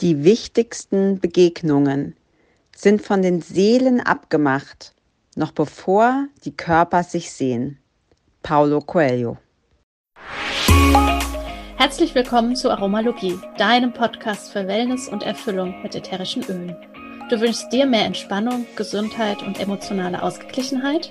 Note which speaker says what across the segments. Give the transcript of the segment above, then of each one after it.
Speaker 1: Die wichtigsten Begegnungen sind von den Seelen abgemacht, noch bevor die Körper sich sehen. Paulo Coelho.
Speaker 2: Herzlich willkommen zu Aromalogie, deinem Podcast für Wellness und Erfüllung mit ätherischen Ölen. Du wünschst dir mehr Entspannung, Gesundheit und emotionale Ausgeglichenheit?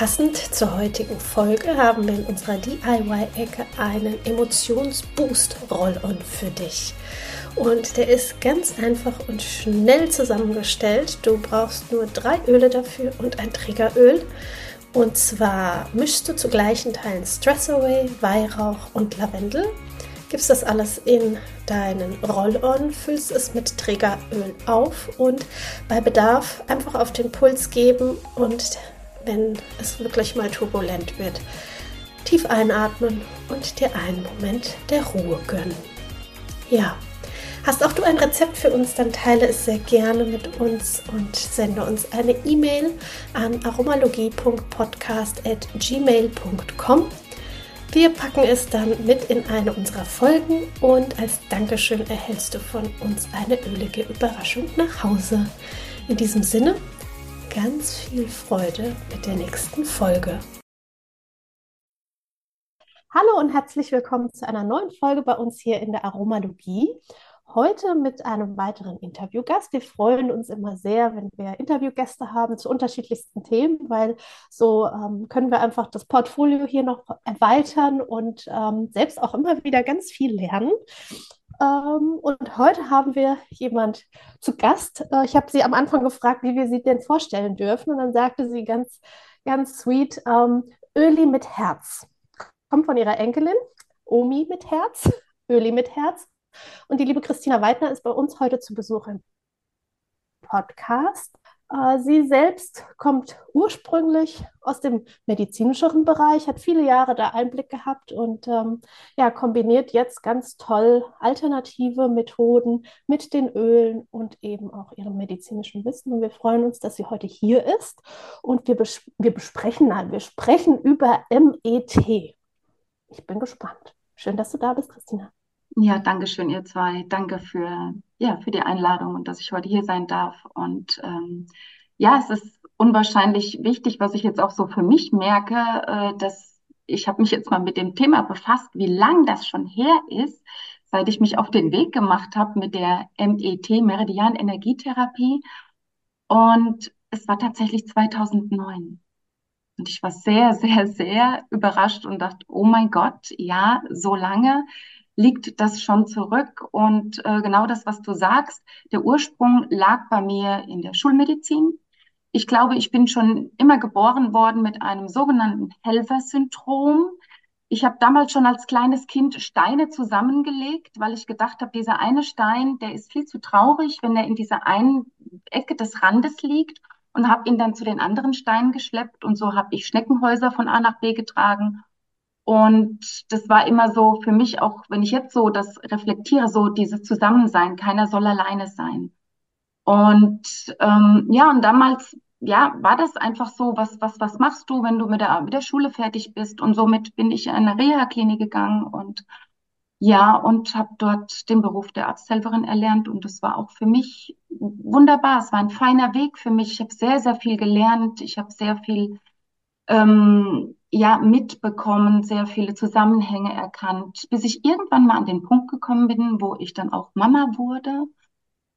Speaker 2: Passend zur heutigen Folge haben wir in unserer DIY-Ecke einen Emotionsboost-Roll-On für dich. Und der ist ganz einfach und schnell zusammengestellt. Du brauchst nur drei Öle dafür und ein Triggeröl. Und zwar mischst du zu gleichen Teilen Stress Away, Weihrauch und Lavendel. Gibst das alles in deinen Roll-On, füllst es mit Triggeröl auf und bei Bedarf einfach auf den Puls geben und wenn es wirklich mal turbulent wird, tief einatmen und dir einen Moment der Ruhe gönnen. Ja, hast auch du ein Rezept für uns, dann teile es sehr gerne mit uns und sende uns eine E-Mail an aromalogie.podcast.gmail.com. Wir packen es dann mit in eine unserer Folgen und als Dankeschön erhältst du von uns eine ölige Überraschung nach Hause. In diesem Sinne, ganz viel Freude mit der nächsten Folge. Hallo und herzlich willkommen zu einer neuen Folge bei uns hier in der Aromalogie. Heute mit einem weiteren Interviewgast. Wir freuen uns immer sehr, wenn wir Interviewgäste haben zu unterschiedlichsten Themen, weil so ähm, können wir einfach das Portfolio hier noch erweitern und ähm, selbst auch immer wieder ganz viel lernen. Ähm, und heute haben wir jemand zu Gast. Äh, ich habe sie am Anfang gefragt, wie wir sie denn vorstellen dürfen. Und dann sagte sie ganz, ganz sweet, ähm, Öli mit Herz. Kommt von ihrer Enkelin, Omi mit Herz, Öli mit Herz. Und die liebe Christina Weidner ist bei uns heute zu Besuch im Podcast. Äh, sie selbst kommt ursprünglich aus dem medizinischeren Bereich, hat viele Jahre da Einblick gehabt und ähm, ja, kombiniert jetzt ganz toll alternative Methoden mit den Ölen und eben auch ihrem medizinischen Wissen. Und wir freuen uns, dass sie heute hier ist und wir, bes wir besprechen, nein, wir sprechen über MET. Ich bin gespannt. Schön, dass du da bist, Christina.
Speaker 3: Ja, danke schön, ihr zwei. Danke für, ja, für die Einladung und dass ich heute hier sein darf. Und ähm, ja, es ist unwahrscheinlich wichtig, was ich jetzt auch so für mich merke, äh, dass ich habe mich jetzt mal mit dem Thema befasst, wie lang das schon her ist, seit ich mich auf den Weg gemacht habe mit der MET, Meridian Energietherapie. Und es war tatsächlich 2009. Und ich war sehr, sehr, sehr überrascht und dachte, oh mein Gott, ja, so lange liegt das schon zurück. Und äh, genau das, was du sagst, der Ursprung lag bei mir in der Schulmedizin. Ich glaube, ich bin schon immer geboren worden mit einem sogenannten Helfersyndrom. Ich habe damals schon als kleines Kind Steine zusammengelegt, weil ich gedacht habe, dieser eine Stein, der ist viel zu traurig, wenn er in dieser einen Ecke des Randes liegt und habe ihn dann zu den anderen Steinen geschleppt und so habe ich Schneckenhäuser von A nach B getragen und das war immer so für mich auch, wenn ich jetzt so das reflektiere, so dieses Zusammensein, keiner soll alleine sein. Und ähm, ja, und damals, ja, war das einfach so, was, was, was machst du, wenn du mit der, mit der Schule fertig bist? Und somit bin ich in eine Reha-Klinik gegangen und ja, und habe dort den Beruf der Arzthelferin erlernt. Und das war auch für mich wunderbar. Es war ein feiner Weg für mich. Ich habe sehr, sehr viel gelernt. Ich habe sehr viel ähm, ja mitbekommen, sehr viele Zusammenhänge erkannt, bis ich irgendwann mal an den Punkt gekommen bin, wo ich dann auch Mama wurde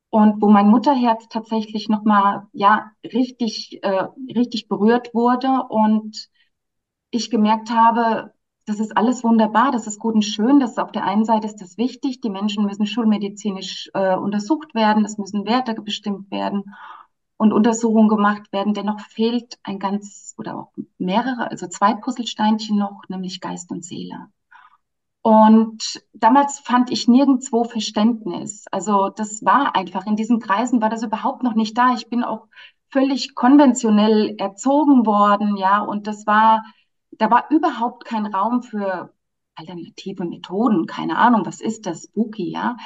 Speaker 3: und wo mein Mutterherz tatsächlich noch mal ja richtig äh, richtig berührt wurde und ich gemerkt habe, das ist alles wunderbar, das ist gut und schön, das ist auf der einen Seite ist das wichtig, die Menschen müssen schulmedizinisch äh, untersucht werden, es müssen Werte bestimmt werden und Untersuchungen gemacht werden. Dennoch fehlt ein ganz oder auch mehrere, also zwei Puzzlesteinchen noch, nämlich Geist und Seele. Und damals fand ich nirgendwo Verständnis. Also das war einfach, in diesen Kreisen war das überhaupt noch nicht da. Ich bin auch völlig konventionell erzogen worden, ja, und das war, da war überhaupt kein Raum für alternative Methoden, keine Ahnung, was ist das, Spooky, ja.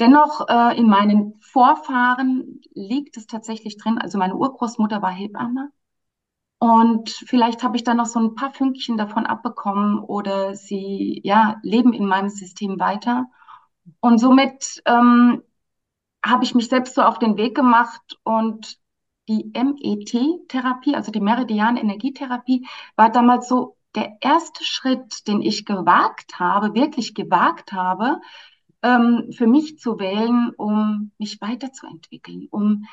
Speaker 3: Dennoch äh, in meinen Vorfahren liegt es tatsächlich drin, also meine Urgroßmutter war Hebamme und vielleicht habe ich dann noch so ein paar Fünkchen davon abbekommen oder sie ja leben in meinem System weiter. Und somit ähm, habe ich mich selbst so auf den Weg gemacht und die MET-Therapie, also die Meridian-Energietherapie, war damals so der erste Schritt, den ich gewagt habe, wirklich gewagt habe, ähm, für mich zu wählen, um mich weiterzuentwickeln, um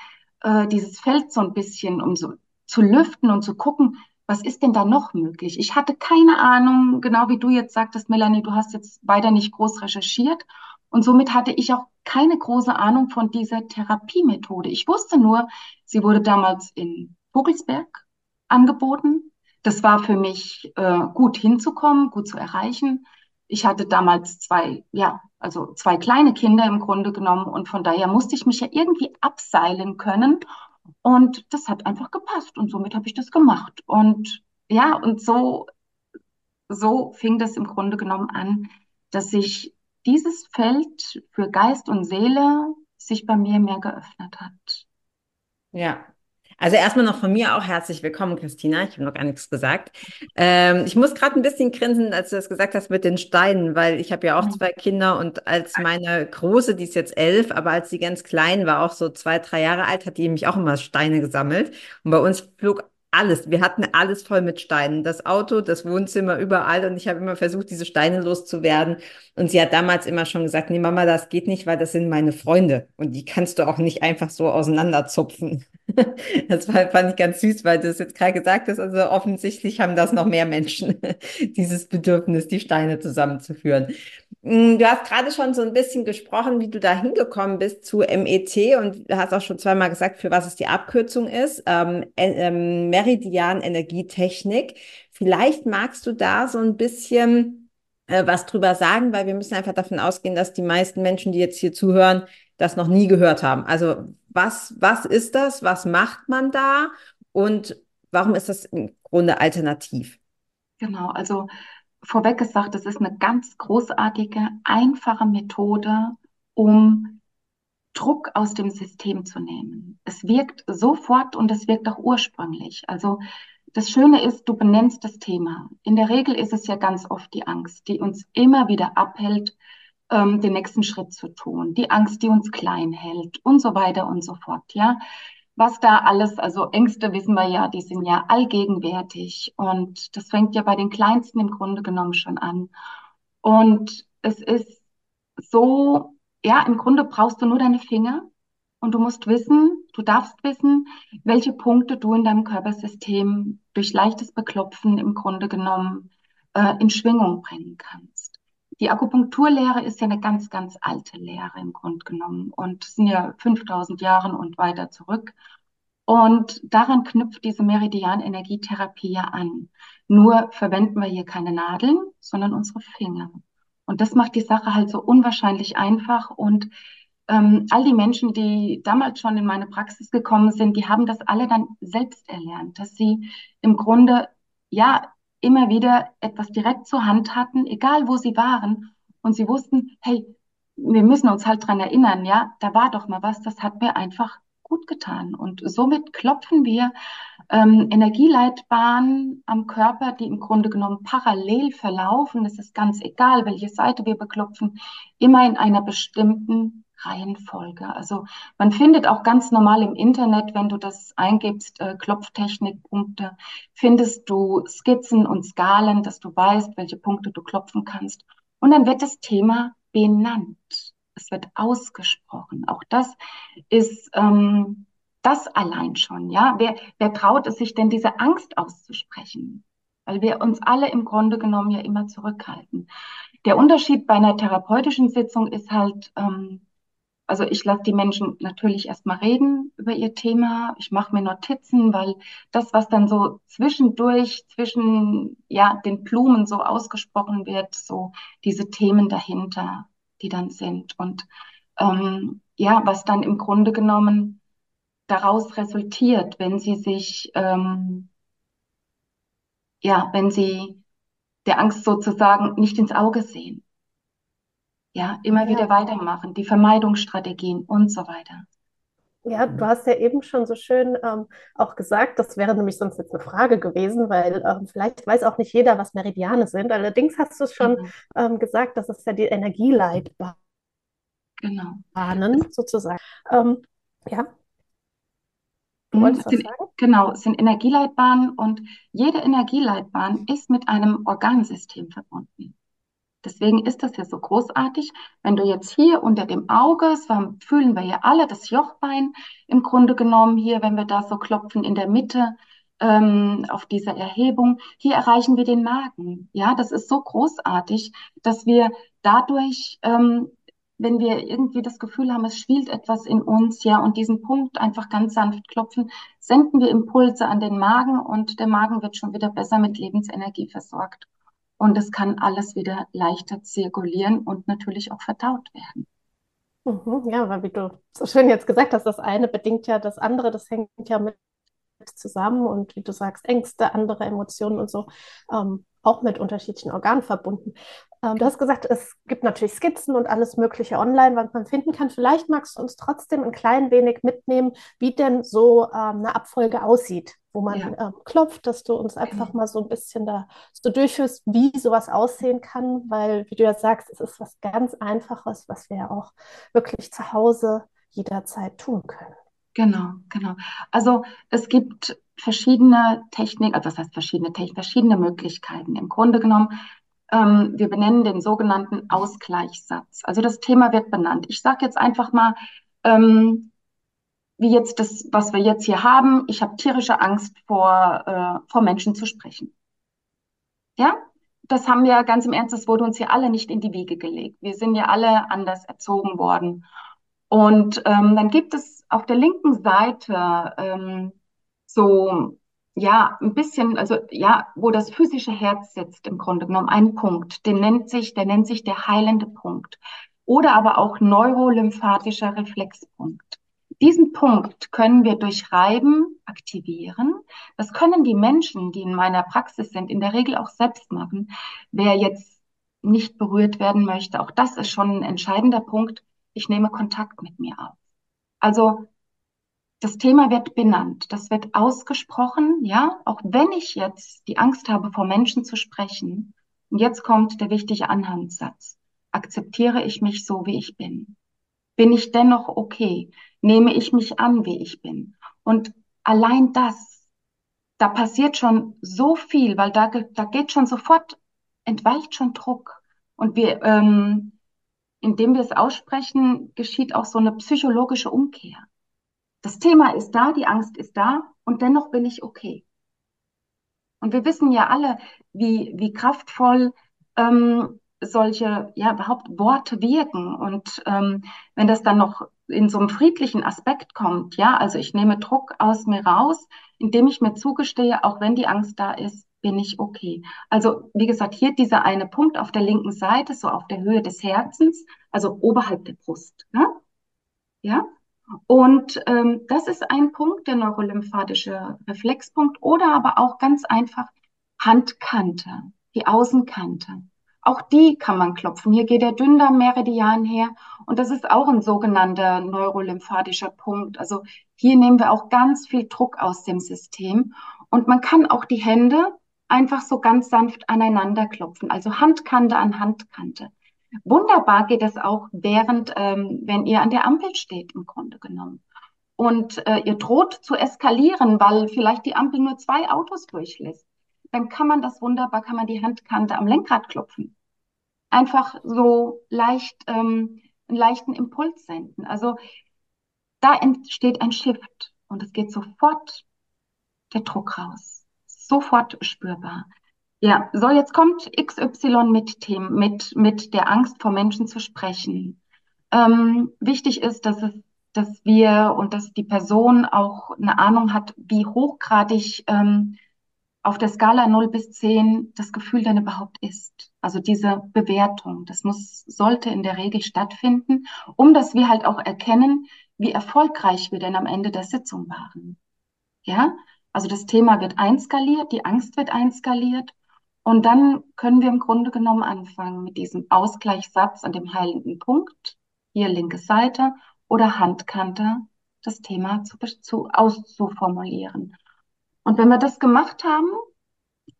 Speaker 3: äh, dieses Feld so ein bisschen, um so zu lüften und zu gucken, was ist denn da noch möglich? Ich hatte keine Ahnung, genau wie du jetzt sagtest, Melanie, du hast jetzt weiter nicht groß recherchiert. Und somit hatte ich auch keine große Ahnung von dieser Therapiemethode. Ich wusste nur, sie wurde damals in Vogelsberg angeboten. Das war für mich äh, gut hinzukommen, gut zu erreichen. Ich hatte damals zwei, ja, also zwei kleine Kinder im Grunde genommen und von daher musste ich mich ja irgendwie abseilen können und das hat einfach gepasst und somit habe ich das gemacht. Und ja, und so, so fing das im Grunde genommen an, dass sich dieses Feld für Geist und Seele sich bei mir mehr geöffnet hat.
Speaker 1: Ja, also erstmal noch von mir auch herzlich willkommen, Christina. Ich habe noch gar nichts gesagt. Ähm, ich muss gerade ein bisschen grinsen, als du das gesagt hast mit den Steinen, weil ich habe ja auch mhm. zwei Kinder und als meine Große, die ist jetzt elf, aber als sie ganz klein war, auch so zwei, drei Jahre alt, hat die nämlich auch immer Steine gesammelt. Und bei uns flog alles. Wir hatten alles voll mit Steinen. Das Auto, das Wohnzimmer, überall. Und ich habe immer versucht, diese Steine loszuwerden. Und sie hat damals immer schon gesagt, nee, Mama, das geht nicht, weil das sind meine Freunde. Und die kannst du auch nicht einfach so auseinanderzupfen. Das war, fand ich ganz süß, weil du es jetzt gerade gesagt hast. Also offensichtlich haben das noch mehr Menschen, dieses Bedürfnis, die Steine zusammenzuführen. Mm, du hast gerade schon so ein bisschen gesprochen, wie du da hingekommen bist zu MET und hast auch schon zweimal gesagt, für was es die Abkürzung ist. Ähm, ähm, Meridian Energietechnik. Vielleicht magst du da so ein bisschen äh, was drüber sagen, weil wir müssen einfach davon ausgehen, dass die meisten Menschen, die jetzt hier zuhören, das noch nie gehört haben. Also was, was ist das? Was macht man da? Und warum ist das im Grunde alternativ?
Speaker 3: Genau, also vorweg gesagt, es ist eine ganz großartige, einfache Methode, um Druck aus dem System zu nehmen. Es wirkt sofort und es wirkt auch ursprünglich. Also das Schöne ist, du benennst das Thema. In der Regel ist es ja ganz oft die Angst, die uns immer wieder abhält, ähm, den nächsten Schritt zu tun, die Angst, die uns klein hält und so weiter und so fort. Ja, was da alles, also Ängste wissen wir ja, die sind ja allgegenwärtig und das fängt ja bei den Kleinsten im Grunde genommen schon an. Und es ist so, ja, im Grunde brauchst du nur deine Finger und du musst wissen, du darfst wissen, welche Punkte du in deinem Körpersystem durch leichtes Beklopfen im Grunde genommen äh, in Schwingung bringen kannst. Die Akupunkturlehre ist ja eine ganz, ganz alte Lehre im Grunde genommen und sind ja 5000 Jahre und weiter zurück. Und daran knüpft diese Meridian-Energietherapie ja an. Nur verwenden wir hier keine Nadeln, sondern unsere Finger. Und das macht die Sache halt so unwahrscheinlich einfach. Und ähm, all die Menschen, die damals schon in meine Praxis gekommen sind, die haben das alle dann selbst erlernt, dass sie im Grunde ja immer wieder etwas direkt zur Hand hatten, egal wo sie waren. Und sie wussten, hey, wir müssen uns halt dran erinnern, ja, da war doch mal was, das hat mir einfach gut getan. Und somit klopfen wir ähm, Energieleitbahnen am Körper, die im Grunde genommen parallel verlaufen. Es ist ganz egal, welche Seite wir beklopfen, immer in einer bestimmten Reihenfolge. Also man findet auch ganz normal im Internet, wenn du das eingibst, äh, Klopftechnikpunkte, findest du Skizzen und Skalen, dass du weißt, welche Punkte du klopfen kannst. Und dann wird das Thema benannt. Es wird ausgesprochen. Auch das ist ähm, das allein schon. Ja, wer, wer traut es sich denn, diese Angst auszusprechen? Weil wir uns alle im Grunde genommen ja immer zurückhalten. Der Unterschied bei einer therapeutischen Sitzung ist halt, ähm, Also ich lasse die Menschen natürlich erstmal reden über ihr Thema. Ich mache mir Notizen, weil das, was dann so zwischendurch, zwischen ja, den Blumen so ausgesprochen wird, so diese Themen dahinter, die dann sind. Und ähm, ja, was dann im Grunde genommen daraus resultiert, wenn sie sich, ähm, ja, wenn sie der Angst sozusagen nicht ins Auge sehen. Ja, immer ja. wieder weitermachen, die Vermeidungsstrategien und so weiter.
Speaker 2: Ja, du hast ja eben schon so schön ähm, auch gesagt, das wäre nämlich sonst jetzt eine Frage gewesen, weil ähm, vielleicht weiß auch nicht jeder, was Meridiane sind. Allerdings hast du es schon mhm. ähm, gesagt, das ist ja die Energieleitbahnen genau. sozusagen. Ähm, ja.
Speaker 3: Du wolltest was sagen? Genau, es sind Energieleitbahnen und jede Energieleitbahn ist mit einem Organsystem verbunden. Deswegen ist das ja so großartig. Wenn du jetzt hier unter dem Auge, das fühlen wir ja alle, das Jochbein im Grunde genommen hier, wenn wir da so klopfen in der Mitte ähm, auf dieser Erhebung, hier erreichen wir den Magen. Ja, das ist so großartig, dass wir dadurch, ähm, wenn wir irgendwie das Gefühl haben, es spielt etwas in uns, ja, und diesen Punkt einfach ganz sanft klopfen, senden wir Impulse an den Magen und der Magen wird schon wieder besser mit Lebensenergie versorgt und es kann alles wieder leichter zirkulieren und natürlich auch verdaut werden.
Speaker 2: Mhm, ja, weil wie du so schön jetzt gesagt hast, das eine bedingt ja das andere, das hängt ja mit zusammen und wie du sagst, Ängste, andere Emotionen und so, ähm, auch mit unterschiedlichen Organen verbunden. Ähm, du hast gesagt, es gibt natürlich Skizzen und alles Mögliche online, was man finden kann. Vielleicht magst du uns trotzdem ein klein wenig mitnehmen, wie denn so ähm, eine Abfolge aussieht, wo man ja. ähm, klopft, dass du uns einfach mal so ein bisschen da so durchführst, wie sowas aussehen kann, weil, wie du ja sagst, es ist was ganz Einfaches, was wir ja auch wirklich zu Hause jederzeit tun können.
Speaker 3: Genau, genau. Also es gibt verschiedene Techniken, also was heißt verschiedene Techniken, verschiedene Möglichkeiten. Im Grunde genommen ähm, wir benennen den sogenannten Ausgleichssatz. Also das Thema wird benannt. Ich sage jetzt einfach mal, ähm, wie jetzt das, was wir jetzt hier haben. Ich habe tierische Angst vor, äh, vor Menschen zu sprechen. Ja, das haben wir ganz im Ernst, das wurde uns ja alle nicht in die Wiege gelegt. Wir sind ja alle anders erzogen worden. Und ähm, dann gibt es auf der linken Seite ähm, so ja, ein bisschen, also ja, wo das physische Herz sitzt im Grunde genommen, ein Punkt, den nennt sich, der nennt sich der heilende Punkt oder aber auch neurolymphatischer Reflexpunkt. Diesen Punkt können wir durch Reiben aktivieren. Das können die Menschen, die in meiner Praxis sind, in der Regel auch selbst machen. Wer jetzt nicht berührt werden möchte, auch das ist schon ein entscheidender Punkt. Ich nehme Kontakt mit mir auf. Also das Thema wird benannt, das wird ausgesprochen, ja, auch wenn ich jetzt die Angst habe, vor Menschen zu sprechen. Und jetzt kommt der wichtige Anhandssatz. Akzeptiere ich mich so, wie ich bin? Bin ich dennoch okay? Nehme ich mich an, wie ich bin? Und allein das, da passiert schon so viel, weil da, da geht schon sofort, entweicht schon Druck. Und wir, ähm, indem wir es aussprechen, geschieht auch so eine psychologische Umkehr. Das Thema ist da, die Angst ist da und dennoch bin ich okay. Und wir wissen ja alle, wie, wie kraftvoll ähm, solche, ja, überhaupt Worte wirken. Und ähm, wenn das dann noch in so einem friedlichen Aspekt kommt, ja, also ich nehme Druck aus mir raus, indem ich mir zugestehe, auch wenn die Angst da ist, bin ich okay. Also, wie gesagt, hier dieser eine Punkt auf der linken Seite, so auf der Höhe des Herzens, also oberhalb der Brust. Ne? Ja, und ähm, das ist ein Punkt, der neurolymphatische Reflexpunkt oder aber auch ganz einfach Handkante, die Außenkante. Auch die kann man klopfen. Hier geht der Dünndarmmeridian her und das ist auch ein sogenannter neurolymphatischer Punkt. Also hier nehmen wir auch ganz viel Druck aus dem System und man kann auch die Hände einfach so ganz sanft aneinander klopfen, also Handkante an Handkante. Wunderbar geht es auch während, ähm, wenn ihr an der Ampel steht, im Grunde genommen. Und äh, ihr droht zu eskalieren, weil vielleicht die Ampel nur zwei Autos durchlässt. Dann kann man das wunderbar, kann man die Handkante am Lenkrad klopfen. Einfach so leicht, ähm, einen leichten Impuls senden. Also da entsteht ein Shift und es geht sofort der Druck raus. Sofort spürbar. Ja, so jetzt kommt XY mit Themen, mit, mit der Angst vor Menschen zu sprechen. ähm, wichtig ist, dass es, dass wir und dass die Person auch eine Ahnung hat, wie hochgradig ähm, auf der Skala 0 bis 10 das Gefühl denn überhaupt ist. Also diese Bewertung, das muss, sollte in der Regel stattfinden, um dass wir halt auch erkennen, wie erfolgreich wir denn am Ende der Sitzung waren. Ja, also das Thema wird einskaliert, die Angst wird einskaliert und dann können wir im Grunde genommen anfangen mit diesem Ausgleichssatz an dem heilenden Punkt, hier linke Seite oder Handkante, das Thema zu, zu auszuformulieren. Und wenn wir das gemacht haben,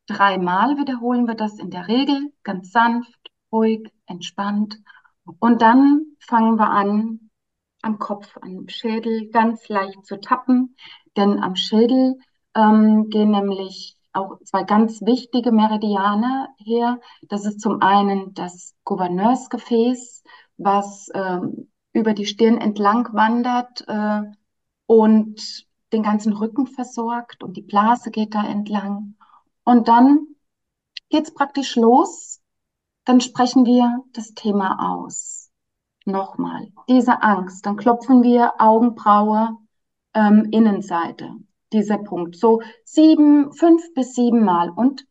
Speaker 3: dreimal wiederholen wir das in der Regel ganz sanft, ruhig, entspannt. Und dann fangen wir an, am Kopf, am Schädel ganz leicht zu tappen. Denn am Schädel ähm, gehen nämlich auch zwei ganz wichtige Meridiane her. Das ist zum einen das Gouverneursgefäß, was ähm, über die Stirn entlang wandert äh, und den ganzen Rücken versorgt und die Blase geht da entlang. Und dann geht's praktisch los. Dann sprechen wir das Thema aus. Nochmal, diese Angst. Dann klopfen wir Augenbraue, ähm, Innenseite, dieser Punkt. So sieben, fünf bis sieben Mal und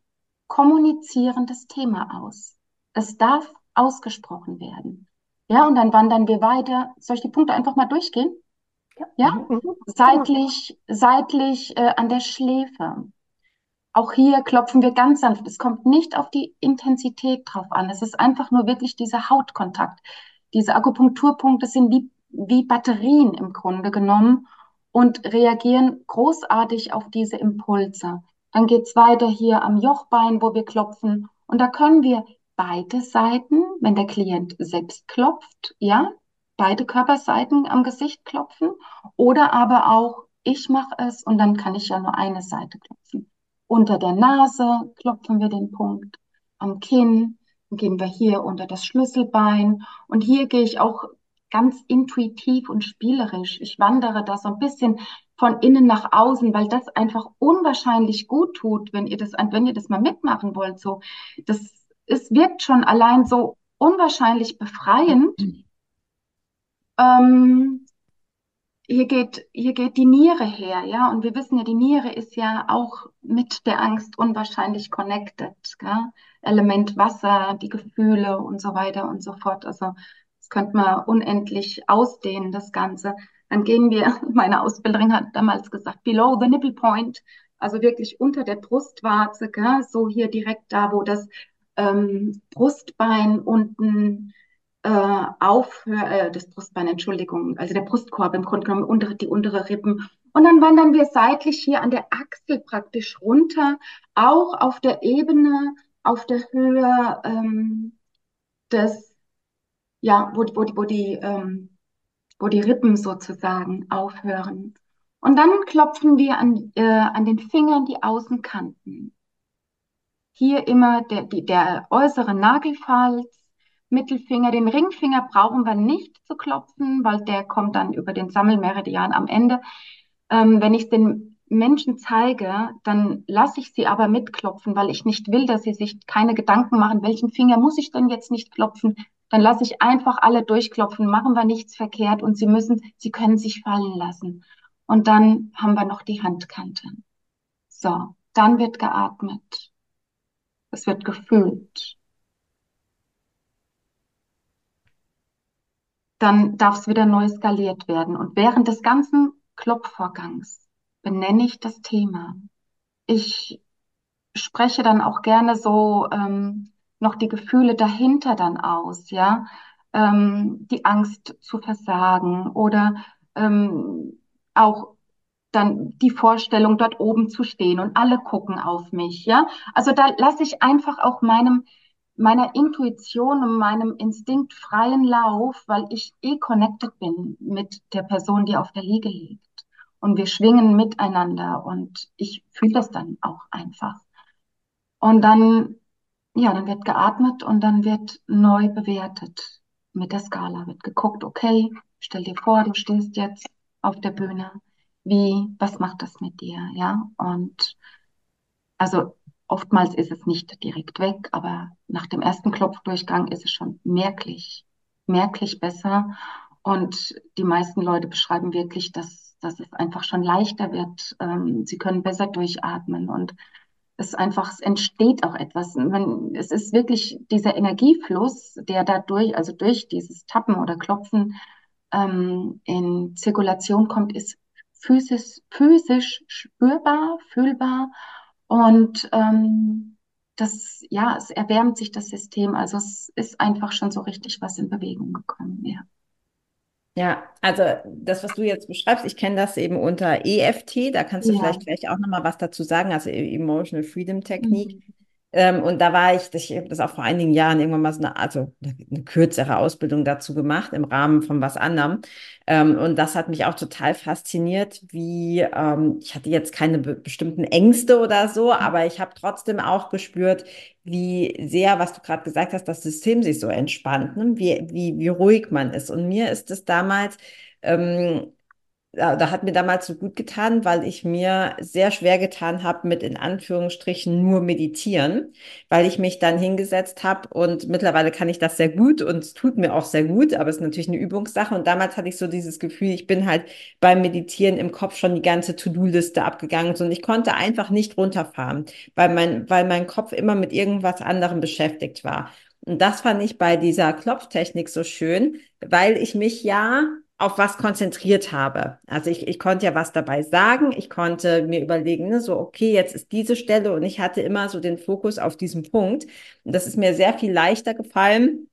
Speaker 3: kommunizieren das Thema aus. Es darf ausgesprochen werden. Ja, und dann wandern wir weiter. Soll ich die Punkte einfach mal durchgehen? Ja, ja? Mhm. seitlich, seitlich äh, an der Schläfe. Auch hier klopfen wir ganz sanft. Es kommt nicht auf die Intensität drauf an. Es ist einfach nur wirklich dieser Hautkontakt. Diese Akupunkturpunkte sind wie, wie Batterien im Grunde genommen und reagieren großartig auf diese Impulse. Dann geht's weiter hier am Jochbein, wo wir klopfen. Und da können wir beide Seiten, wenn der Klient selbst klopft, ja, beide Körperseiten am Gesicht klopfen oder aber auch ich mache es und dann kann ich ja nur eine Seite klopfen. Unter der Nase klopfen wir den Punkt, am Kinn gehen wir hier unter das Schlüsselbein und hier gehe ich auch ganz intuitiv und spielerisch. Ich wandere da so ein bisschen von innen nach außen, weil das einfach unwahrscheinlich gut tut, wenn ihr das, wenn ihr das mal mitmachen wollt. So, das es wirkt schon allein so unwahrscheinlich befreiend. Ähm, hier geht, hier geht die Niere her, ja, und wir wissen ja, die Niere ist ja auch mit der Angst unwahrscheinlich connected, gell? Element Wasser, die Gefühle und so weiter und so fort. Also könnte man unendlich ausdehnen, das Ganze. Dann gehen wir, meine Ausbilderin hat damals gesagt, below the nipple point, also wirklich unter der Brustwarze, gell? so hier direkt da, wo das ähm, Brustbein unten äh, auf, äh, das Brustbein, Entschuldigung, also der Brustkorb im Grunde genommen, unter, die untere Rippen. Und dann wandern wir seitlich hier an der Achsel praktisch runter, auch auf der Ebene, auf der Höhe ähm, des, ja, wo, wo, wo, die, ähm, wo die Rippen sozusagen aufhören. Und dann klopfen wir an, äh, an den Fingern die Außenkanten hier immer der, die, der äußere Nagelfalz, Mittelfinger, den Ringfinger brauchen wir nicht zu klopfen, weil der kommt dann über den Sammelmeridian am Ende. Ähm, wenn ich den Menschen zeige, dann lasse ich sie aber mitklopfen, weil ich nicht will, dass sie sich keine Gedanken machen, welchen Finger muss ich denn jetzt nicht klopfen. Dann lasse ich einfach alle durchklopfen, machen wir nichts verkehrt und sie müssen, sie können sich fallen lassen. Und dann haben wir noch die Handkante. So, dann wird geatmet. Es wird gefühlt. Dann darf es wieder neu skaliert werden. Und während des ganzen Klopfvorgangs benenne ich das Thema. Ich spreche dann auch gerne so ähm, noch die Gefühle dahinter dann aus, ja, ähm, die Angst zu versagen oder ähm, auch dann die Vorstellung, dort oben zu stehen und alle gucken auf mich, ja. Also da lasse ich einfach auch meinem, meiner Intuition und meinem Instinkt freien Lauf, weil ich eh connected bin mit der Person, die auf der Liege liegt. Und wir schwingen miteinander und ich fühle das dann auch einfach. Und dann, ja, dann wird geatmet und dann wird neu bewertet. Mit der Skala wird geguckt, okay, stell dir vor, du stehst jetzt auf der Bühne wie, was macht das mit dir, ja? Und also oftmals ist es nicht direkt weg, aber nach dem ersten Klopfdurchgang ist es schon merklich, merklich besser. Und die meisten Leute beschreiben wirklich, dass, dass es einfach schon leichter wird. Ähm, sie können besser durchatmen und es einfach, es entsteht auch etwas. Man, es ist wirklich dieser Energiefluss, der dadurch, also durch dieses Tappen oder Klopfen ähm, in Zirkulation kommt, ist physisch, physisch spürbar, fühlbar und ähm, das, ja, es erwärmt sich das System. Also es ist einfach schon so richtig was in Bewegung gekommen, ja.
Speaker 1: Ja, also das, was du jetzt beschreibst, ich kenne das eben unter EFT, da kannst du ja. vielleicht gleich auch nochmal was dazu sagen, also Emotional Freedom Technik. Mhm. Ähm, und da war ich, ich habe das auch vor einigen Jahren irgendwann mal so eine, also eine kürzere Ausbildung dazu gemacht im Rahmen von was anderem. Ähm, und das hat mich auch total fasziniert, wie ähm, ich hatte jetzt keine be bestimmten Ängste oder so, aber ich habe trotzdem auch gespürt, wie sehr, was du gerade gesagt hast, das System sich so entspannt, ne? wie, wie, wie ruhig man ist. Und mir ist es damals ähm, da hat mir damals so gut getan, weil ich mir sehr schwer getan habe mit in Anführungsstrichen nur meditieren, weil ich mich dann hingesetzt habe und mittlerweile kann ich das sehr gut und es tut mir auch sehr gut, aber es ist natürlich eine Übungssache und damals hatte ich so dieses Gefühl, ich bin halt beim Meditieren im Kopf schon die ganze To-Do-Liste abgegangen und ich konnte einfach nicht runterfahren, weil mein, weil mein Kopf immer mit irgendwas anderem beschäftigt war. Und das fand ich bei dieser Klopftechnik so schön, weil ich mich ja auf was konzentriert habe. Also ich, ich konnte ja was dabei sagen, ich konnte mir überlegen, ne, so, okay, jetzt ist diese Stelle und ich hatte immer so den Fokus auf diesen Punkt. Und das ist mir sehr viel leichter gefallen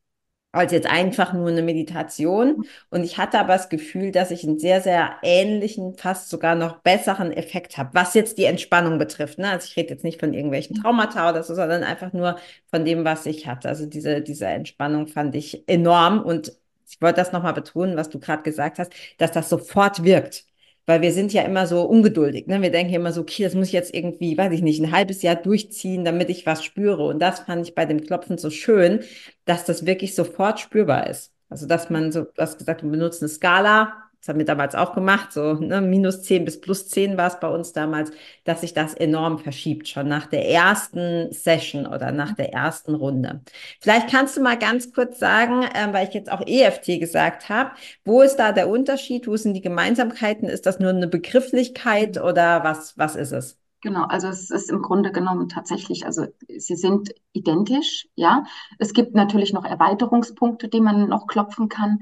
Speaker 1: als jetzt einfach nur eine Meditation. Und ich hatte aber das Gefühl, dass ich einen sehr, sehr ähnlichen, fast sogar noch besseren Effekt habe, was jetzt die Entspannung betrifft. Ne? Also ich rede jetzt nicht von irgendwelchen Traumata oder so, sondern einfach nur von dem, was ich hatte. Also diese, diese Entspannung fand ich enorm und ich wollte das nochmal betonen, was du gerade gesagt hast, dass das sofort wirkt. Weil wir sind ja immer so ungeduldig. Ne? Wir denken immer so, okay, das muss ich jetzt irgendwie, weiß ich nicht, ein halbes Jahr durchziehen, damit ich was spüre. Und das fand ich bei dem Klopfen so schön, dass das wirklich sofort spürbar ist. Also, dass man so, du hast gesagt, wir benutzen eine Skala, das haben wir damals auch gemacht, so ne, minus 10 bis plus 10 war es bei uns damals, dass sich das enorm verschiebt, schon nach der ersten Session oder nach der ersten Runde. Vielleicht kannst du mal ganz kurz sagen, äh, weil ich jetzt auch EFT gesagt habe, wo ist da der Unterschied, wo sind die Gemeinsamkeiten? Ist das nur eine Begrifflichkeit oder was, was ist es?
Speaker 3: Genau, also es ist im Grunde genommen tatsächlich, also sie sind identisch, ja. Es gibt natürlich noch Erweiterungspunkte, die man noch klopfen kann.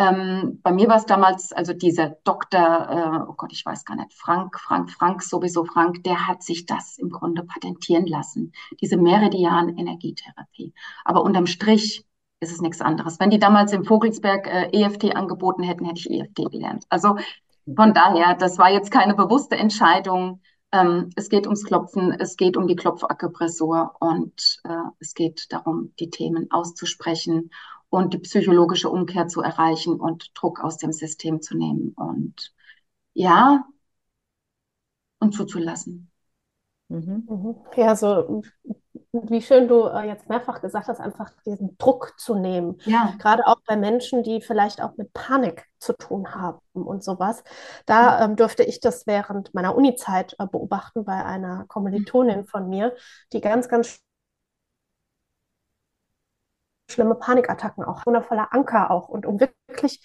Speaker 3: Ähm, bei mir war es damals, also dieser Doktor, äh, oh Gott, ich weiß gar nicht, Frank, Frank, Frank, sowieso Frank, der hat sich das im Grunde patentieren lassen, diese Meridian-Energietherapie. Aber unterm Strich ist es nichts anderes. Wenn die damals im Vogelsberg äh, EFT angeboten hätten, hätte ich EFT gelernt. Also von daher, das war jetzt keine bewusste Entscheidung. Ähm, es geht ums Klopfen, es geht um die Klopfakupressur und äh, es geht darum, die Themen auszusprechen und die psychologische Umkehr zu erreichen und Druck aus dem System zu nehmen und ja, und zuzulassen.
Speaker 2: Mhm. mhm. Ja, so wie schön du äh, jetzt mehrfach gesagt hast, einfach diesen Druck zu nehmen. Ja. Gerade auch bei Menschen, die vielleicht auch mit Panik zu tun haben und sowas. Da ähm, durfte ich das während meiner Uni-Zeit äh, beobachten bei einer Kommilitonin von mir, die ganz, ganz schlimme Panikattacken auch, wundervoller Anker auch. Und um wirklich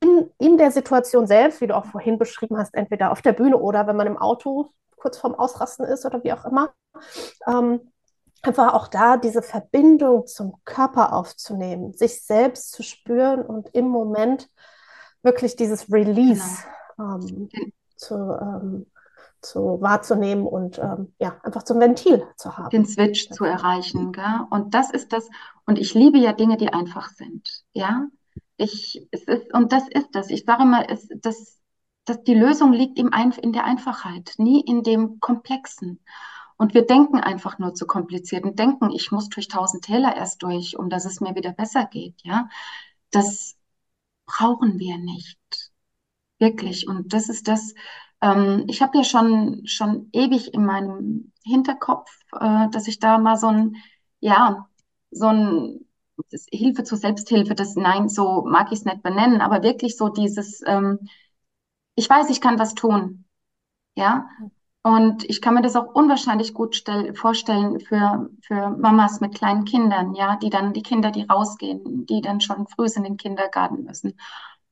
Speaker 2: in, in der Situation selbst, wie du auch vorhin beschrieben hast, entweder auf der Bühne oder wenn man im Auto kurz vorm Ausrasten ist oder wie auch immer, ähm, einfach auch da diese Verbindung zum Körper aufzunehmen, sich selbst zu spüren und im Moment wirklich dieses Release genau. ähm, zu, ähm, zu wahrzunehmen und ähm, ja, einfach zum Ventil zu haben.
Speaker 3: Den Switch zu erreichen. Gell? Und das ist das, und ich liebe ja Dinge, die einfach sind. Ja, ich, es ist, und das ist das. Ich sage immer, es, das, das, die Lösung liegt im Einf in der Einfachheit, nie in dem Komplexen. Und wir denken einfach nur zu kompliziert und denken, ich muss durch tausend Täler erst durch, um dass es mir wieder besser geht. Ja, das brauchen wir nicht. Wirklich. Und das ist das, ähm, ich habe ja schon, schon ewig in meinem Hinterkopf, äh, dass ich da mal so ein, ja, so ein Hilfe zur Selbsthilfe, das nein, so mag ich es nicht benennen, aber wirklich so dieses, ähm, ich weiß, ich kann was tun. Ja. Und ich kann mir das auch unwahrscheinlich gut stell, vorstellen für, für Mamas mit kleinen Kindern, ja, die dann, die Kinder, die rausgehen, die dann schon früh in den Kindergarten müssen.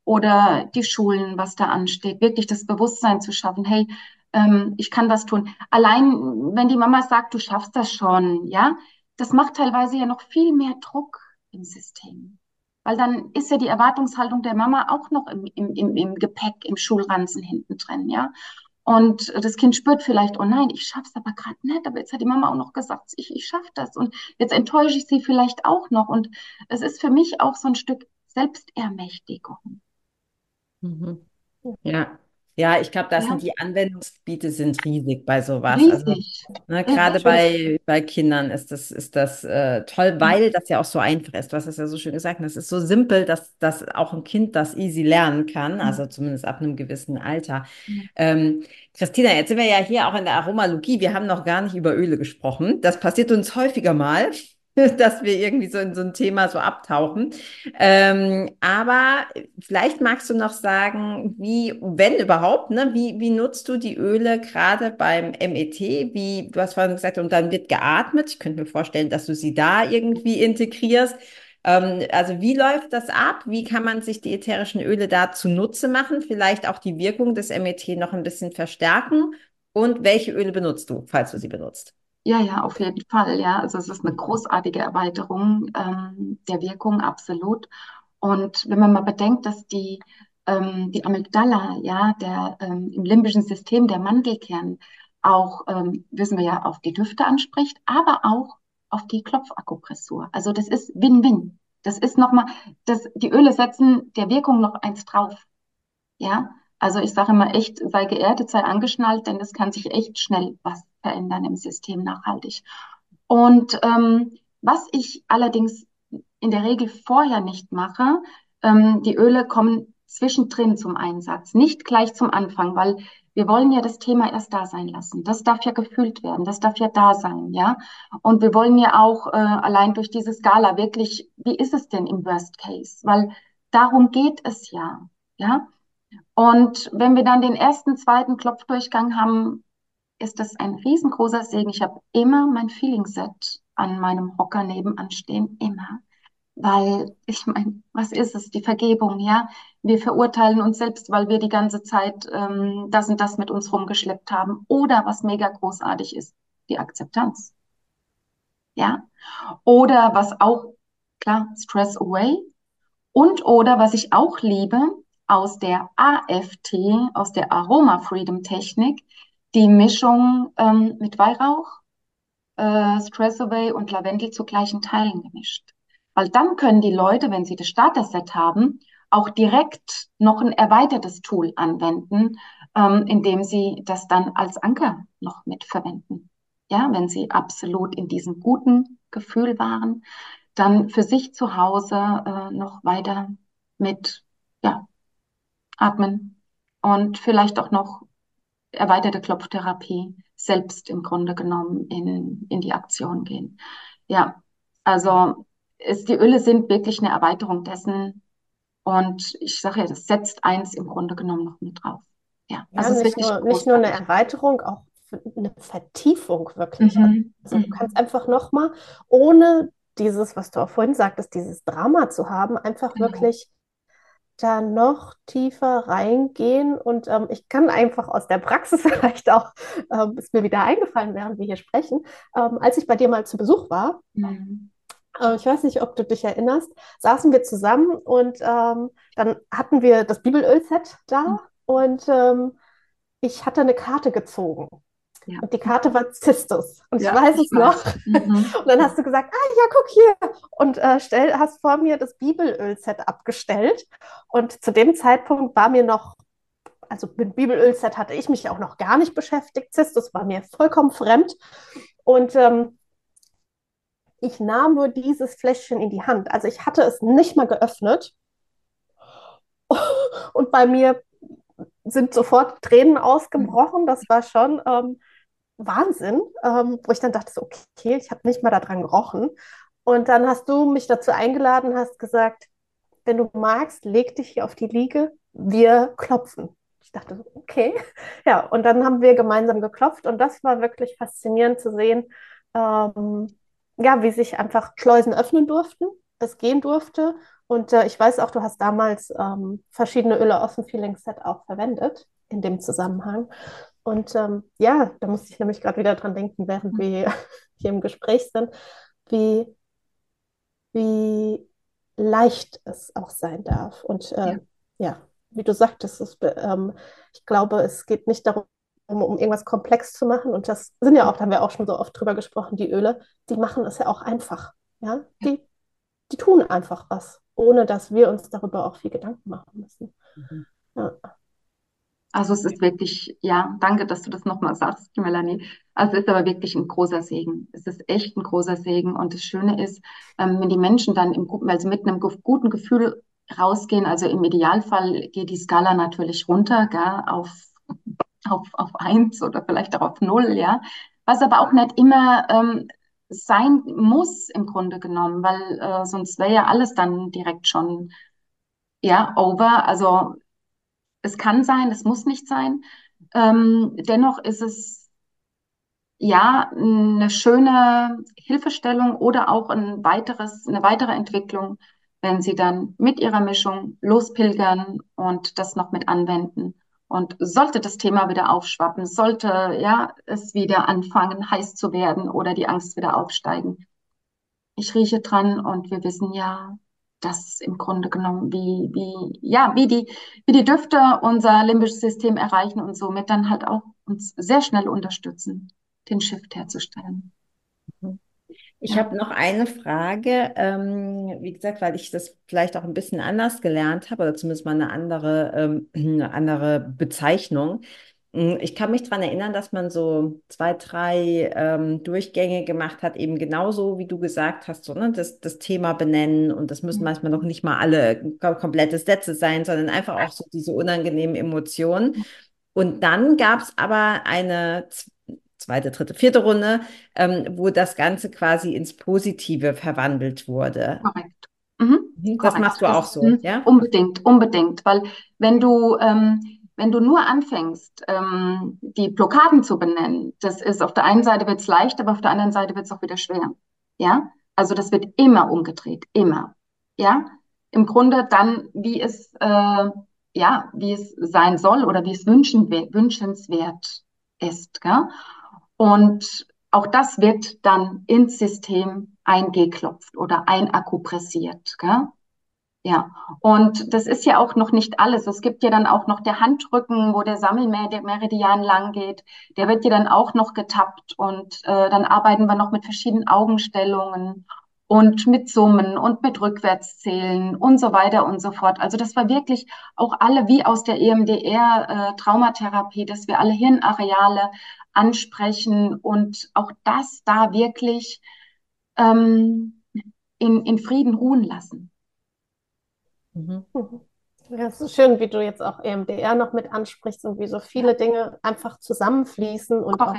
Speaker 3: Oder die Schulen, was da ansteht, wirklich das Bewusstsein zu schaffen, hey, ähm, ich kann was tun. Allein, wenn die Mama sagt, du schaffst das schon, ja, das macht teilweise ja noch viel mehr Druck im System. Weil dann ist ja die Erwartungshaltung der Mama auch noch im, im, im, im Gepäck, im Schulranzen hinten drin, ja. Und das Kind spürt vielleicht, oh nein, ich schaff's aber gerade nicht, aber jetzt hat die Mama auch noch gesagt, ich, ich schaff das. Und jetzt enttäusche ich sie vielleicht auch noch. Und es ist für mich auch so ein Stück Selbstermächtigung.
Speaker 1: Mhm. Ja, ja, ich glaube, das ja. sind die Anwendungsgebiete sind riesig bei sowas.
Speaker 3: Riesig.
Speaker 1: Also, ne, gerade bei, bei Kindern ist das, ist das äh, toll, weil das ja auch so einfach ist. Du hast es ja so schön gesagt. Das ist so simpel, dass, dass auch ein Kind das easy lernen kann, also zumindest ab einem gewissen Alter. Ähm, Christina, jetzt sind wir ja hier auch in der Aromalogie. Wir haben noch gar nicht über Öle gesprochen. Das passiert uns häufiger mal. dass wir irgendwie so in so ein Thema so abtauchen. Ähm, aber vielleicht magst du noch sagen, wie, wenn überhaupt, ne, wie, wie nutzt du die Öle gerade beim MET? Wie, du hast vorhin gesagt, und dann wird geatmet. Ich könnte mir vorstellen, dass du sie da irgendwie integrierst. Ähm, also wie läuft das ab? Wie kann man sich die ätherischen Öle da zunutze machen? Vielleicht auch die Wirkung des MET noch ein bisschen verstärken? Und welche Öle benutzt du, falls du sie benutzt?
Speaker 3: Ja, ja, auf jeden Fall, ja. Also es ist eine großartige Erweiterung ähm, der Wirkung, absolut. Und wenn man mal bedenkt, dass die, ähm, die Amygdala, ja, der ähm, im limbischen System der Mandelkern auch, ähm, wissen wir ja, auf die Düfte anspricht, aber auch auf die Klopfakupressur. Also das ist Win-Win. Das ist nochmal, das, die Öle setzen der Wirkung noch eins drauf. Ja, also ich sage immer echt, sei geerdet, sei angeschnallt, denn es kann sich echt schnell was verändern im System nachhaltig. Und ähm, was ich allerdings in der Regel vorher nicht mache, ähm, die Öle kommen zwischendrin zum Einsatz, nicht gleich zum Anfang, weil wir wollen ja das Thema erst da sein lassen. Das darf ja gefühlt werden, das darf ja da sein, ja. Und wir wollen ja auch äh, allein durch diese Skala wirklich, wie ist es denn im Worst Case? Weil darum geht es ja, ja. Und wenn wir dann den ersten, zweiten Klopfdurchgang haben, ist das ein riesengroßer Segen. Ich habe immer mein Feeling-Set an meinem Hocker nebenan stehen, immer. Weil ich meine, was ist es? Die Vergebung, ja? Wir verurteilen uns selbst, weil wir die ganze Zeit ähm, das und das mit uns rumgeschleppt haben. Oder was mega großartig ist, die Akzeptanz. Ja? Oder was auch, klar, Stress Away. Und oder was ich auch liebe, aus der AFT, aus der Aroma Freedom Technik, die Mischung ähm, mit Weihrauch, äh, Stress Away und Lavendel zu gleichen Teilen gemischt. Weil dann können die Leute, wenn sie das Starter-Set haben, auch direkt noch ein erweitertes Tool anwenden, ähm, indem sie das dann als Anker noch mitverwenden. Ja, wenn sie absolut in diesem guten Gefühl waren, dann für sich zu Hause äh, noch weiter mit ja, atmen und vielleicht auch noch erweiterte Klopftherapie selbst im Grunde genommen in, in die Aktion gehen. Ja, also es, die Öle sind wirklich eine Erweiterung dessen. Und ich sage ja, das setzt eins im Grunde genommen noch mit drauf.
Speaker 2: Ja, ja also nicht, nur, nicht nur eine Erweiterung, auch eine Vertiefung wirklich. Mhm. Also du mhm. kannst einfach nochmal, ohne dieses, was du auch vorhin sagtest, dieses Drama zu haben, einfach genau. wirklich da noch tiefer reingehen und ähm, ich kann einfach aus der Praxis vielleicht auch, ähm, ist mir wieder eingefallen, während wir hier sprechen, ähm, als ich bei dir mal zu Besuch war, mhm. äh, ich weiß nicht, ob du dich erinnerst, saßen wir zusammen und ähm, dann hatten wir das Bibelöl-Set da mhm. und ähm, ich hatte eine Karte gezogen. Ja. Und die Karte war Zistus. Und ja, ich weiß es noch. Mhm. Und dann hast du gesagt, ah ja, guck hier. Und äh, stell, hast vor mir das Bibelöl-Set abgestellt. Und zu dem Zeitpunkt war mir noch, also mit Bibelöl-Set hatte ich mich auch noch gar nicht beschäftigt. Zistus war mir vollkommen fremd. Und ähm, ich nahm nur dieses Fläschchen in die Hand. Also ich hatte es nicht mal geöffnet. Und bei mir sind sofort Tränen ausgebrochen. Das war schon ähm, Wahnsinn, ähm, wo ich dann dachte, so, okay, ich habe nicht mal daran gerochen. Und dann hast du mich dazu eingeladen, hast gesagt, wenn du magst, leg dich hier auf die Liege, wir klopfen. Ich dachte, okay. Ja, und dann haben wir gemeinsam geklopft und das war wirklich faszinierend zu sehen, ähm, ja, wie sich einfach Schleusen öffnen durften, es gehen durfte. Und äh, ich weiß auch, du hast damals ähm, verschiedene Öle aus dem Feeling Set auch verwendet in dem Zusammenhang. Und ähm, ja, da musste ich nämlich gerade wieder dran denken, während wir hier im Gespräch sind, wie, wie leicht es auch sein darf. Und äh, ja. ja. wie du sagtest, es, ähm, ich glaube, es geht nicht darum, um, um irgendwas komplex zu machen. Und das sind ja auch, da haben wir auch schon so oft drüber gesprochen, die Öle, die machen es ja auch einfach. Ja, die, die tun einfach was, ohne dass wir uns darüber auch viel Gedanken machen müssen. Mhm. Ja.
Speaker 3: Also es ist wirklich, ja, danke, dass du das nochmal sagst, Melanie. Also es ist aber wirklich ein großer Segen. Es ist echt ein großer Segen. Und das Schöne ist, ähm, wenn die Menschen dann im, also mit einem guten Gefühl rausgehen, also im Idealfall geht die Skala natürlich runter, gell, auf, auf, auf eins oder vielleicht auch auf null, ja. Was aber auch nicht immer ähm, sein muss im Grunde genommen, weil äh, sonst wäre ja alles dann direkt schon ja over. Also es kann sein, es muss nicht sein. Ähm, dennoch ist es ja eine schöne Hilfestellung oder auch ein weiteres, eine weitere Entwicklung, wenn Sie dann mit Ihrer Mischung lospilgern und das noch mit anwenden. Und sollte das Thema wieder aufschwappen, sollte ja es wieder anfangen, heiß zu werden oder die Angst wieder aufsteigen. Ich rieche dran und wir wissen ja, das im Grunde genommen, wie, wie, ja, wie die, wie die Düfte unser limbisches System erreichen und somit dann halt auch uns sehr schnell unterstützen, den Shift herzustellen.
Speaker 1: Ich ja. habe noch eine Frage, ähm, wie gesagt, weil ich das vielleicht auch ein bisschen anders gelernt habe, oder zumindest mal eine andere, ähm, eine andere Bezeichnung. Hm, ich kann mich daran erinnern, dass man so zwei, drei ähm, Durchgänge gemacht hat, eben genauso wie du gesagt hast, so, ne, das, das Thema benennen und das müssen mhm. manchmal noch nicht mal alle komplette Sätze sein, sondern einfach auch so diese unangenehmen Emotionen. Mhm. Und dann gab es aber eine zweite, dritte, vierte Runde, ähm, wo das Ganze quasi ins Positive verwandelt wurde.
Speaker 3: Korrekt. Mhm.
Speaker 1: mhm das Korrekt. machst du auch so,
Speaker 3: ja? Unbedingt, unbedingt, weil wenn du ähm, wenn du nur anfängst, ähm, die Blockaden zu benennen, das ist auf der einen Seite wird es leicht, aber auf der anderen Seite wird es auch wieder schwer. Ja, also das wird immer umgedreht, immer. Ja, im Grunde dann, wie es äh, ja, wie es sein soll oder wie es wünschen, wünschenswert ist. Gell? Und auch das wird dann ins System eingeklopft oder einakkupressiert. Gell? Ja, und das ist ja auch noch nicht alles. Es gibt ja dann auch noch der Handrücken, wo der Sammelmeridian lang geht. Der wird ja dann auch noch getappt und äh, dann arbeiten wir noch mit verschiedenen Augenstellungen und mit Summen und mit Rückwärtszählen und so weiter und so fort. Also das war wirklich auch alle wie aus der EMDR äh, Traumatherapie, dass wir alle Hirnareale ansprechen und auch das da wirklich ähm, in, in Frieden ruhen lassen.
Speaker 2: Mhm. Ja, es ist schön, wie du jetzt auch EMDR noch mit ansprichst und wie so viele Dinge einfach zusammenfließen. Und auch,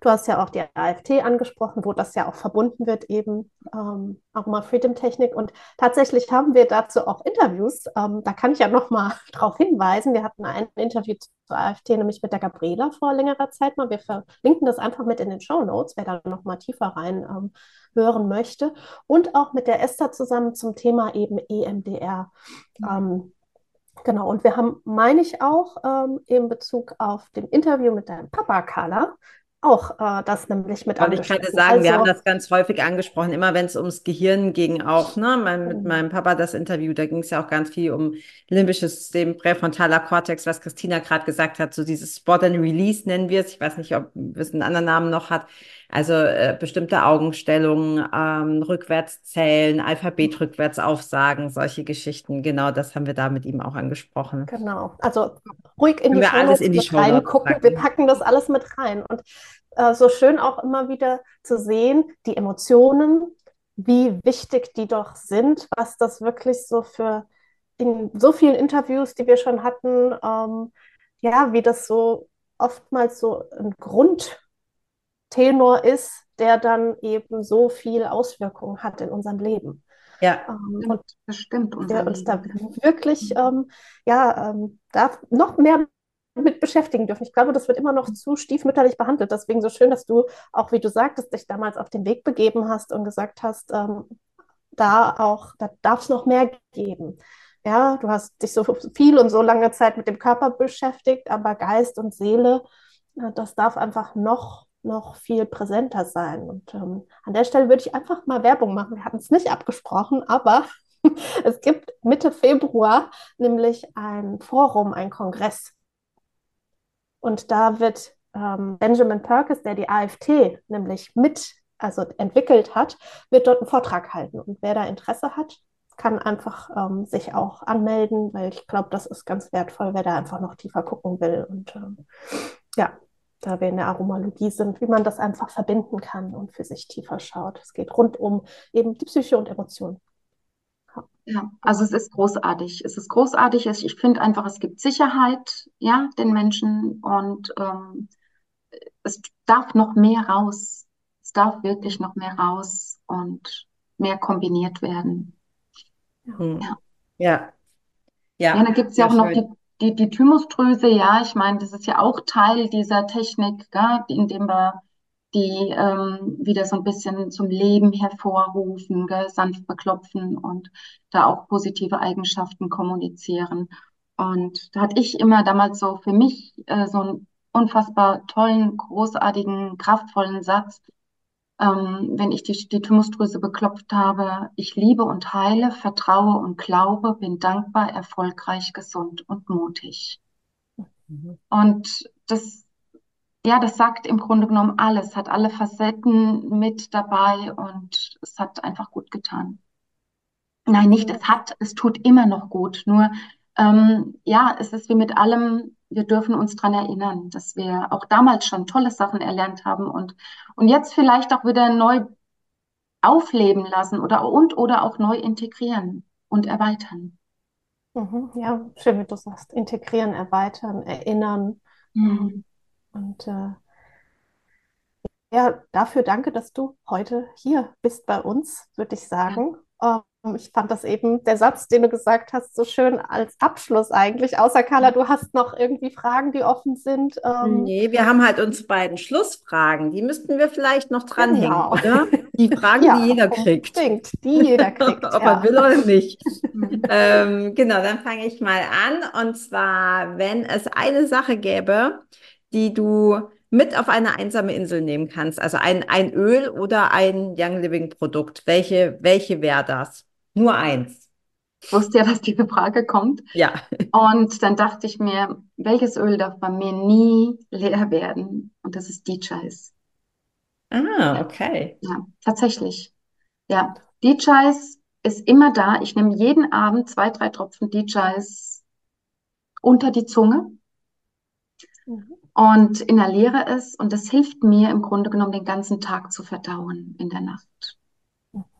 Speaker 2: du hast ja auch die AFT angesprochen, wo das ja auch verbunden wird, eben ähm, Aroma Freedom Technik. Und tatsächlich haben wir dazu auch Interviews. Ähm, da kann ich ja noch mal darauf hinweisen. Wir hatten ein Interview zur AFT, nämlich mit der Gabriela vor längerer Zeit mal. Wir verlinken das einfach mit in den Show Notes, wer da noch mal tiefer rein ähm, hören möchte. Und auch mit der Esther zusammen zum Thema eben EMDR. Mhm. Genau, und wir haben, meine ich auch, ähm, in Bezug auf dem Interview mit deinem Papa, Carla, auch äh, das nämlich mit
Speaker 1: Aber ich kann dir sagen, also, wir haben das ganz häufig angesprochen, immer wenn es ums Gehirn ging auch, ne? Mein, mit mhm. meinem Papa das Interview, da ging es ja auch ganz viel um limbisches System, präfrontaler Kortex, was Christina gerade gesagt hat, so dieses Spot and Release nennen wir es. Ich weiß nicht, ob es einen anderen Namen noch hat. Also äh, bestimmte Augenstellungen, ähm, Rückwärtszählen, Alphabet rückwärts aufsagen, solche Geschichten. Genau, das haben wir da mit ihm auch angesprochen.
Speaker 2: Genau. Also ruhig in die, alles in die Show reingucken. Wir packen das alles mit rein. Und äh, so schön auch immer wieder zu sehen, die Emotionen, wie wichtig die doch sind, was das wirklich so für in so vielen Interviews, die wir schon hatten, ähm, ja, wie das so oftmals so ein Grund Tenor ist, der dann eben so viel Auswirkungen hat in unserem Leben.
Speaker 3: Ja, ähm, und
Speaker 2: das stimmt. Der uns da wirklich ähm, ja, ähm, darf noch mehr mit beschäftigen dürfen. Ich glaube, das wird immer noch zu stiefmütterlich behandelt. Deswegen so schön, dass du, auch wie du sagtest, dich damals auf den Weg begeben hast und gesagt hast, ähm, da auch, da darf es noch mehr geben. Ja, du hast dich so viel und so lange Zeit mit dem Körper beschäftigt, aber Geist und Seele, das darf einfach noch, noch viel präsenter sein. Und ähm, an der Stelle würde ich einfach mal Werbung machen. Wir hatten es nicht abgesprochen, aber es gibt Mitte Februar nämlich ein Forum, ein Kongress. Und da wird ähm, Benjamin Perkins, der die AfT nämlich mit, also entwickelt hat, wird dort einen Vortrag halten. Und wer da Interesse hat, kann einfach ähm, sich auch anmelden, weil ich glaube, das ist ganz wertvoll, wer da einfach noch tiefer gucken will. Und ähm, ja, da wir in der Aromalogie sind, wie man das einfach verbinden kann und für sich tiefer schaut. Es geht rund um eben die Psyche und Emotionen.
Speaker 3: Ja, also es ist großartig. Es ist großartig. Ich finde einfach, es gibt Sicherheit, ja, den Menschen und ähm, es darf noch mehr raus. Es darf wirklich noch mehr raus und mehr kombiniert werden.
Speaker 1: Hm. Ja. Ja.
Speaker 3: Ja, ja da gibt es ja auch noch die, die, die Thymusdrüse, ja, ich meine, das ist ja auch Teil dieser Technik, gell, indem wir die ähm, wieder so ein bisschen zum Leben hervorrufen, gell, sanft beklopfen und da auch positive Eigenschaften kommunizieren. Und da hatte ich immer damals so für mich äh, so einen unfassbar tollen, großartigen, kraftvollen Satz, ähm, wenn ich die, die Thymusdrüse beklopft habe. Ich liebe und heile, vertraue und glaube, bin dankbar, erfolgreich, gesund und mutig. Mhm. Und das ja, das sagt im Grunde genommen alles, hat alle Facetten mit dabei und es hat einfach gut getan. Nein, nicht es hat, es tut immer noch gut. Nur ähm, ja, es ist wie mit allem, wir dürfen uns dran erinnern, dass wir auch damals schon tolle Sachen erlernt haben und, und jetzt vielleicht auch wieder neu aufleben lassen oder und oder auch neu integrieren und erweitern.
Speaker 2: Mhm, ja, schön, wie du sagst. Integrieren, erweitern, erinnern. Mhm. Und äh, ja, dafür danke, dass du heute hier bist bei uns, würde ich sagen. Ja. Ähm, ich fand das eben, der Satz, den du gesagt hast, so schön als Abschluss eigentlich. Außer Carla, du hast noch irgendwie Fragen, die offen sind.
Speaker 1: Ähm, nee, wir haben halt unsere beiden Schlussfragen. Die müssten wir vielleicht noch dranhängen, genau. oder? Die Fragen, ja, die jeder kriegt.
Speaker 2: Unbedingt, die jeder kriegt.
Speaker 1: Ob ja. er will oder nicht. ähm, genau, dann fange ich mal an. Und zwar, wenn es eine Sache gäbe, die du mit auf eine einsame Insel nehmen kannst? Also ein, ein Öl oder ein Young Living Produkt? Welche, welche wäre das? Nur eins.
Speaker 3: Ich wusste ja, dass diese Frage kommt.
Speaker 1: Ja.
Speaker 3: Und dann dachte ich mir, welches Öl darf bei mir nie leer werden? Und das ist DJs.
Speaker 1: Ah, okay.
Speaker 3: Ja, tatsächlich. Ja, DJs ist immer da. Ich nehme jeden Abend zwei, drei Tropfen DJs unter die Zunge. Mhm und inhaliere es und das hilft mir im Grunde genommen den ganzen Tag zu verdauen in der Nacht.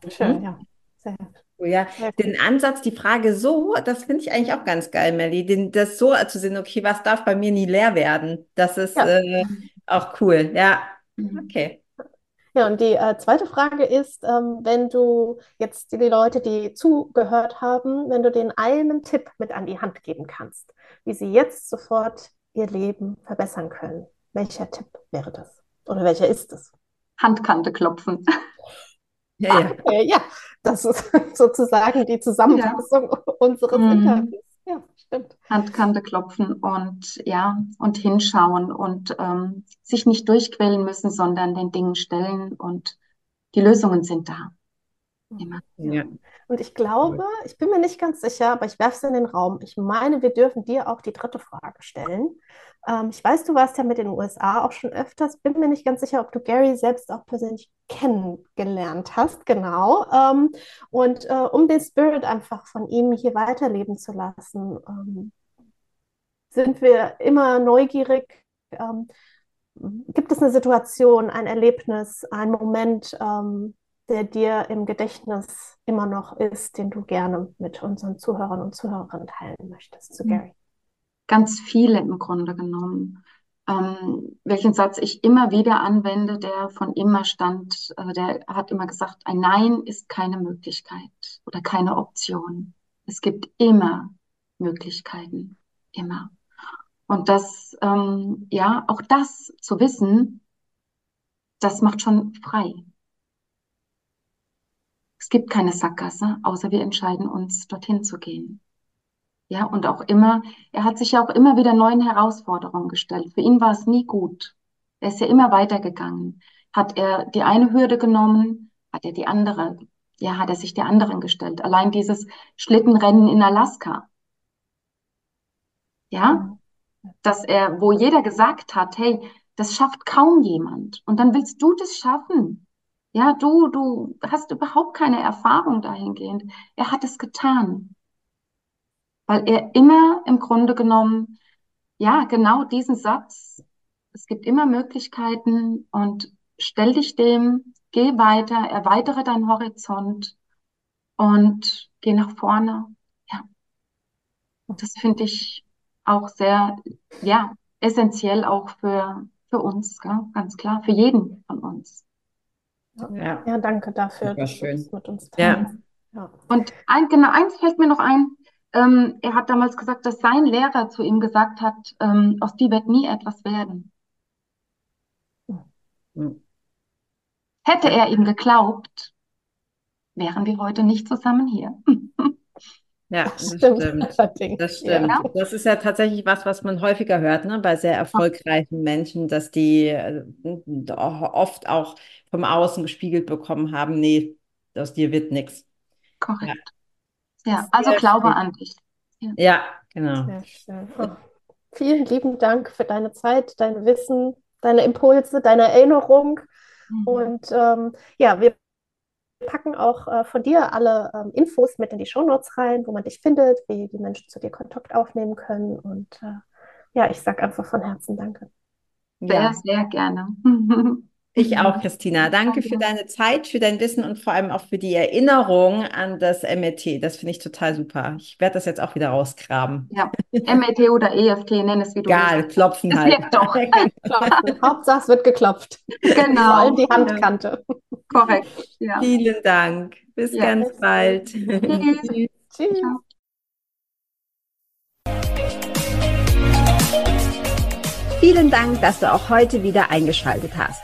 Speaker 2: Schön, mhm. ja.
Speaker 1: Sehr Oh ja, den Ansatz, die Frage so, das finde ich eigentlich auch ganz geil, Melly. Den, das so zu sehen, okay, was darf bei mir nie leer werden? Das ist ja. äh, auch cool. Ja, mhm. okay.
Speaker 2: Ja, und die äh, zweite Frage ist, ähm, wenn du jetzt die Leute, die zugehört haben, wenn du denen einen Tipp mit an die Hand geben kannst, wie sie jetzt sofort ihr Leben verbessern können. Welcher Tipp wäre das? Oder welcher ist es?
Speaker 3: Handkante klopfen.
Speaker 2: Ja, ja. Okay, ja, das ist sozusagen die Zusammenfassung ja. unseres mhm. Interviews. Ja, stimmt.
Speaker 3: Handkante klopfen und ja, und hinschauen und ähm, sich nicht durchquellen müssen, sondern den Dingen stellen und die Lösungen sind da.
Speaker 2: Immer. Ja. Und ich glaube, ich bin mir nicht ganz sicher, aber ich werfe es in den Raum. Ich meine, wir dürfen dir auch die dritte Frage stellen. Ähm, ich weiß, du warst ja mit den USA auch schon öfters. Bin mir nicht ganz sicher, ob du Gary selbst auch persönlich kennengelernt hast. Genau. Ähm, und äh, um den Spirit einfach von ihm hier weiterleben zu lassen, ähm, sind wir immer neugierig. Ähm, gibt es eine Situation, ein Erlebnis, ein Moment, ähm, der dir im Gedächtnis immer noch ist, den du gerne mit unseren Zuhörern und Zuhörerinnen teilen möchtest zu mhm. Gary?
Speaker 3: Ganz viele im Grunde genommen. Ähm, welchen Satz ich immer wieder anwende, der von immer stand, äh, der hat immer gesagt, ein Nein ist keine Möglichkeit oder keine Option. Es gibt immer Möglichkeiten, immer. Und das, ähm, ja, auch das zu wissen, das macht schon frei. Es gibt keine Sackgasse, außer wir entscheiden uns, dorthin zu gehen. Ja, und auch immer, er hat sich ja auch immer wieder neuen Herausforderungen gestellt. Für ihn war es nie gut. Er ist ja immer weitergegangen. Hat er die eine Hürde genommen, hat er die andere, ja, hat er sich der anderen gestellt. Allein dieses Schlittenrennen in Alaska. Ja, dass er, wo jeder gesagt hat, hey, das schafft kaum jemand. Und dann willst du das schaffen. Ja, du, du hast überhaupt keine Erfahrung dahingehend. Er hat es getan. Weil er immer im Grunde genommen, ja, genau diesen Satz, es gibt immer Möglichkeiten und stell dich dem, geh weiter, erweitere deinen Horizont und geh nach vorne. Ja. Und das finde ich auch sehr, ja, essentiell auch für, für uns, gell? ganz klar, für jeden von uns.
Speaker 2: Ja, ja danke dafür,
Speaker 1: dass schön. du
Speaker 2: das mit uns teilst.
Speaker 3: Ja. ja. Und ein, genau eins fällt mir noch ein. Ähm, er hat damals gesagt, dass sein Lehrer zu ihm gesagt hat, ähm, aus dir wird nie etwas werden. Mhm. Hätte er ihm geglaubt, wären wir heute nicht zusammen hier.
Speaker 1: Ja, das stimmt. Das stimmt. Ja. Das ist ja tatsächlich was, was man häufiger hört, ne? bei sehr erfolgreichen Menschen, dass die äh, oft auch vom Außen gespiegelt bekommen haben, nee, aus dir wird nichts.
Speaker 3: Korrekt. Ja, ja also glaube an dich.
Speaker 1: Ja, ja genau. Sehr
Speaker 2: schön. Oh. Vielen lieben Dank für deine Zeit, dein Wissen, deine Impulse, deine Erinnerung. Mhm. Und ähm, ja, wir packen auch äh, von dir alle ähm, Infos mit in die Shownotes rein, wo man dich findet, wie die Menschen zu dir Kontakt aufnehmen können. Und äh, ja, ich sage einfach von Herzen Danke.
Speaker 3: Sehr, ja. sehr gerne.
Speaker 1: Ich auch, Christina. Danke für deine Zeit, für dein Wissen und vor allem auch für die Erinnerung an das MET. Das finde ich total super. Ich werde das jetzt auch wieder rausgraben.
Speaker 3: Ja, MET oder EFT, nenn es wie du
Speaker 1: Egal, willst. klopfen das halt.
Speaker 2: Doch. Hauptsache es wird geklopft.
Speaker 3: Genau. Vor
Speaker 2: allem die Handkante.
Speaker 3: Korrekt. Ja.
Speaker 1: Vielen Dank. Bis ja. ganz bald. Tschüss. Tschüss.
Speaker 4: Vielen Dank, dass du auch heute wieder eingeschaltet hast.